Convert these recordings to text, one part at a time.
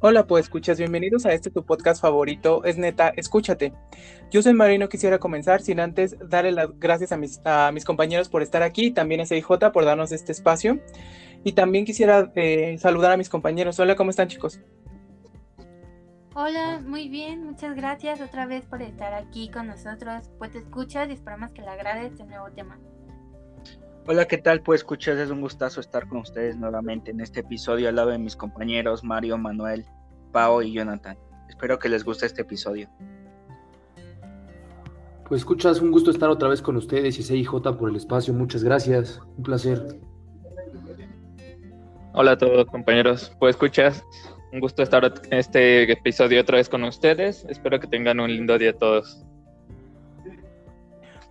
Hola, pues escuchas, bienvenidos a este tu podcast favorito, es neta, escúchate. Yo soy Marino, quisiera comenzar sin antes darle las gracias a mis, a mis compañeros por estar aquí, también a CIJ por darnos este espacio. Y también quisiera eh, saludar a mis compañeros. Hola, ¿cómo están chicos? Hola, muy bien, muchas gracias otra vez por estar aquí con nosotros. Pues te escuchas y esperamos que le agrade este nuevo tema. Hola, ¿qué tal? Pues escuchas, es un gustazo estar con ustedes nuevamente en este episodio al lado de mis compañeros Mario, Manuel, Pao y Jonathan. Espero que les guste este episodio. Pues escuchas, un gusto estar otra vez con ustedes y CIJ por el espacio. Muchas gracias, un placer. Hola a todos compañeros, pues escuchas, un gusto estar en este episodio otra vez con ustedes. Espero que tengan un lindo día todos.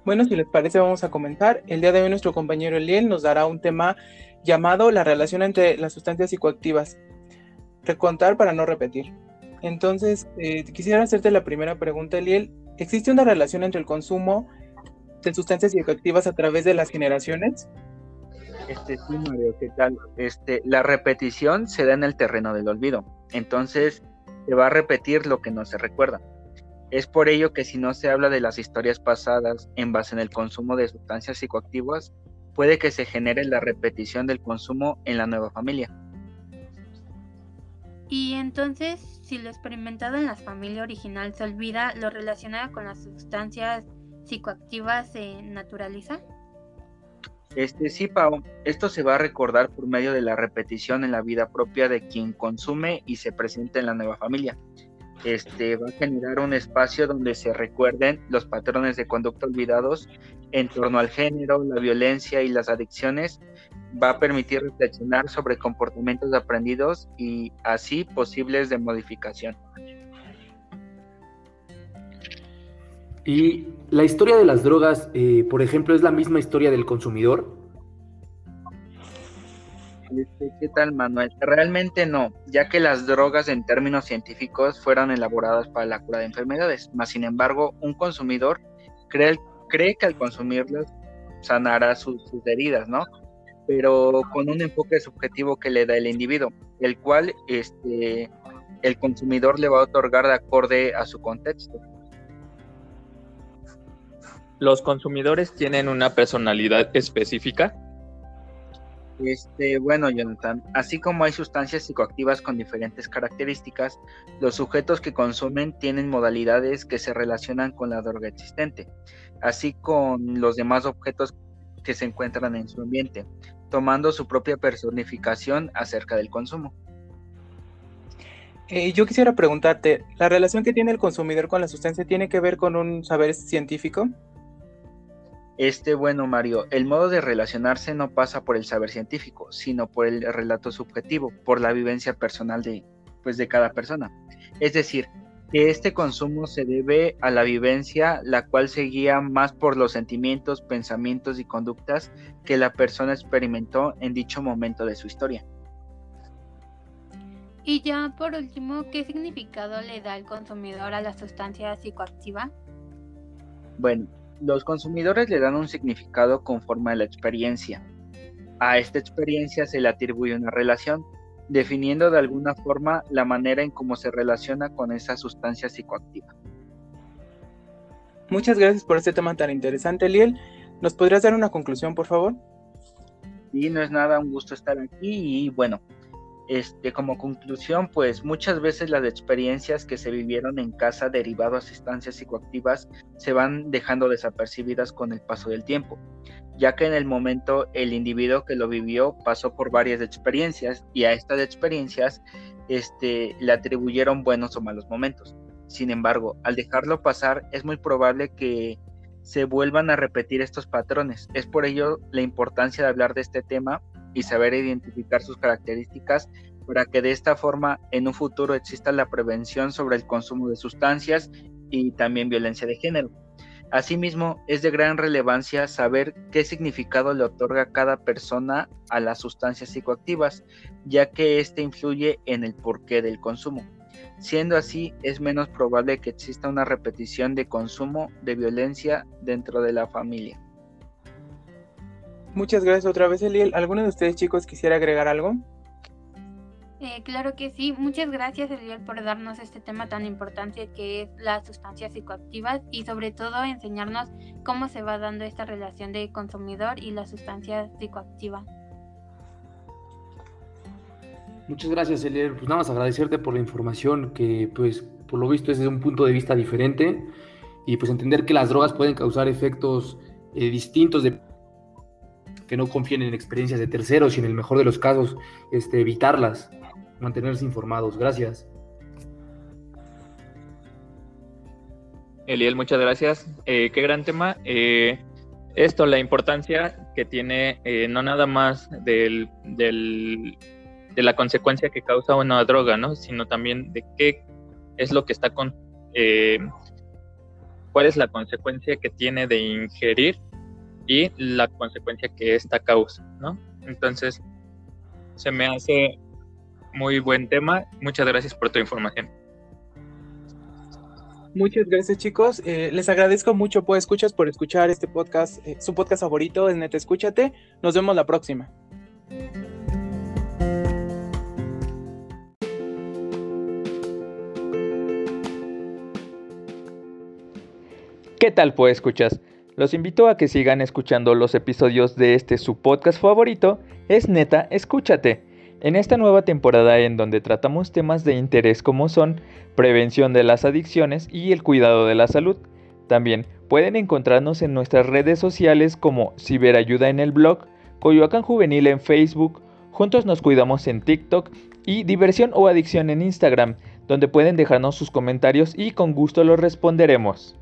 Bueno, si les parece, vamos a comentar. El día de hoy nuestro compañero Eliel nos dará un tema llamado la relación entre las sustancias psicoactivas. Recontar para no repetir. Entonces, eh, quisiera hacerte la primera pregunta, Eliel. ¿Existe una relación entre el consumo de sustancias psicoactivas a través de las generaciones? Este sí, Mario, ¿qué tal? Este, la repetición se da en el terreno del olvido. Entonces, se va a repetir lo que no se recuerda. Es por ello que si no se habla de las historias pasadas en base en el consumo de sustancias psicoactivas, puede que se genere la repetición del consumo en la nueva familia. Y entonces, si lo experimentado en la familia original se olvida, lo relacionado con las sustancias psicoactivas se naturaliza? Este sí, Pau, esto se va a recordar por medio de la repetición en la vida propia de quien consume y se presenta en la nueva familia este, va a generar un espacio donde se recuerden los patrones de conducta olvidados en torno al género, la violencia y las adicciones. Va a permitir reflexionar sobre comportamientos aprendidos y así posibles de modificación. Y la historia de las drogas, eh, por ejemplo, es la misma historia del consumidor. Este, ¿Qué tal, Manuel? Realmente no, ya que las drogas en términos científicos fueron elaboradas para la cura de enfermedades, más sin embargo, un consumidor cree, que al consumirlas sanará sus, heridas, ¿no? Pero con un enfoque subjetivo que le da el individuo, el cual este, el consumidor le va a otorgar de acorde a su contexto. ¿Los consumidores tienen una personalidad específica? Este, bueno, Jonathan, así como hay sustancias psicoactivas con diferentes características, los sujetos que consumen tienen modalidades que se relacionan con la droga existente, así con los demás objetos que se encuentran en su ambiente, tomando su propia personificación acerca del consumo. Eh, yo quisiera preguntarte, ¿la relación que tiene el consumidor con la sustancia tiene que ver con un saber científico? Este, bueno, Mario, el modo de relacionarse no pasa por el saber científico, sino por el relato subjetivo, por la vivencia personal de, pues, de cada persona. Es decir, que este consumo se debe a la vivencia, la cual se guía más por los sentimientos, pensamientos y conductas que la persona experimentó en dicho momento de su historia. Y ya por último, ¿qué significado le da el consumidor a la sustancia psicoactiva? Bueno, los consumidores le dan un significado conforme a la experiencia. A esta experiencia se le atribuye una relación, definiendo de alguna forma la manera en cómo se relaciona con esa sustancia psicoactiva. Muchas gracias por este tema tan interesante, Liel. ¿Nos podrías dar una conclusión, por favor? Sí, no es nada, un gusto estar aquí y bueno, este, como conclusión, pues muchas veces las experiencias que se vivieron en casa derivado a sustancias psicoactivas se van dejando desapercibidas con el paso del tiempo, ya que en el momento el individuo que lo vivió pasó por varias experiencias y a estas experiencias este, le atribuyeron buenos o malos momentos. Sin embargo, al dejarlo pasar es muy probable que se vuelvan a repetir estos patrones. Es por ello la importancia de hablar de este tema y saber identificar sus características para que de esta forma en un futuro exista la prevención sobre el consumo de sustancias y también violencia de género. Asimismo, es de gran relevancia saber qué significado le otorga cada persona a las sustancias psicoactivas, ya que éste influye en el porqué del consumo. Siendo así, es menos probable que exista una repetición de consumo de violencia dentro de la familia. Muchas gracias otra vez, Eliel. ¿Alguno de ustedes chicos quisiera agregar algo? Eh, claro que sí. Muchas gracias, Eliel, por darnos este tema tan importante que es las sustancias psicoactivas y sobre todo enseñarnos cómo se va dando esta relación de consumidor y la sustancia psicoactiva. Muchas gracias, Eliel. Pues nada más agradecerte por la información que, pues, por lo visto es desde un punto de vista diferente y pues entender que las drogas pueden causar efectos eh, distintos de que no confíen en experiencias de terceros y en el mejor de los casos este, evitarlas mantenerse informados. Gracias. Eliel, muchas gracias. Eh, qué gran tema. Eh, esto, la importancia que tiene eh, no nada más del, de la consecuencia que causa una droga, ¿no? sino también de qué es lo que está con... cuál es la consecuencia que tiene de ingerir y la consecuencia que esta causa, ¿no? Entonces, se me hace muy buen tema. Muchas gracias por tu información. Muchas gracias chicos. Eh, les agradezco mucho, pues escuchas, por escuchar este podcast. Eh, su podcast favorito es Neta Escúchate. Nos vemos la próxima. ¿Qué tal, pues escuchas? Los invito a que sigan escuchando los episodios de este su podcast favorito, es Neta Escúchate en esta nueva temporada en donde tratamos temas de interés como son prevención de las adicciones y el cuidado de la salud. También pueden encontrarnos en nuestras redes sociales como Ciberayuda en el blog, Coyoacán Juvenil en Facebook, Juntos nos cuidamos en TikTok y Diversión o Adicción en Instagram, donde pueden dejarnos sus comentarios y con gusto los responderemos.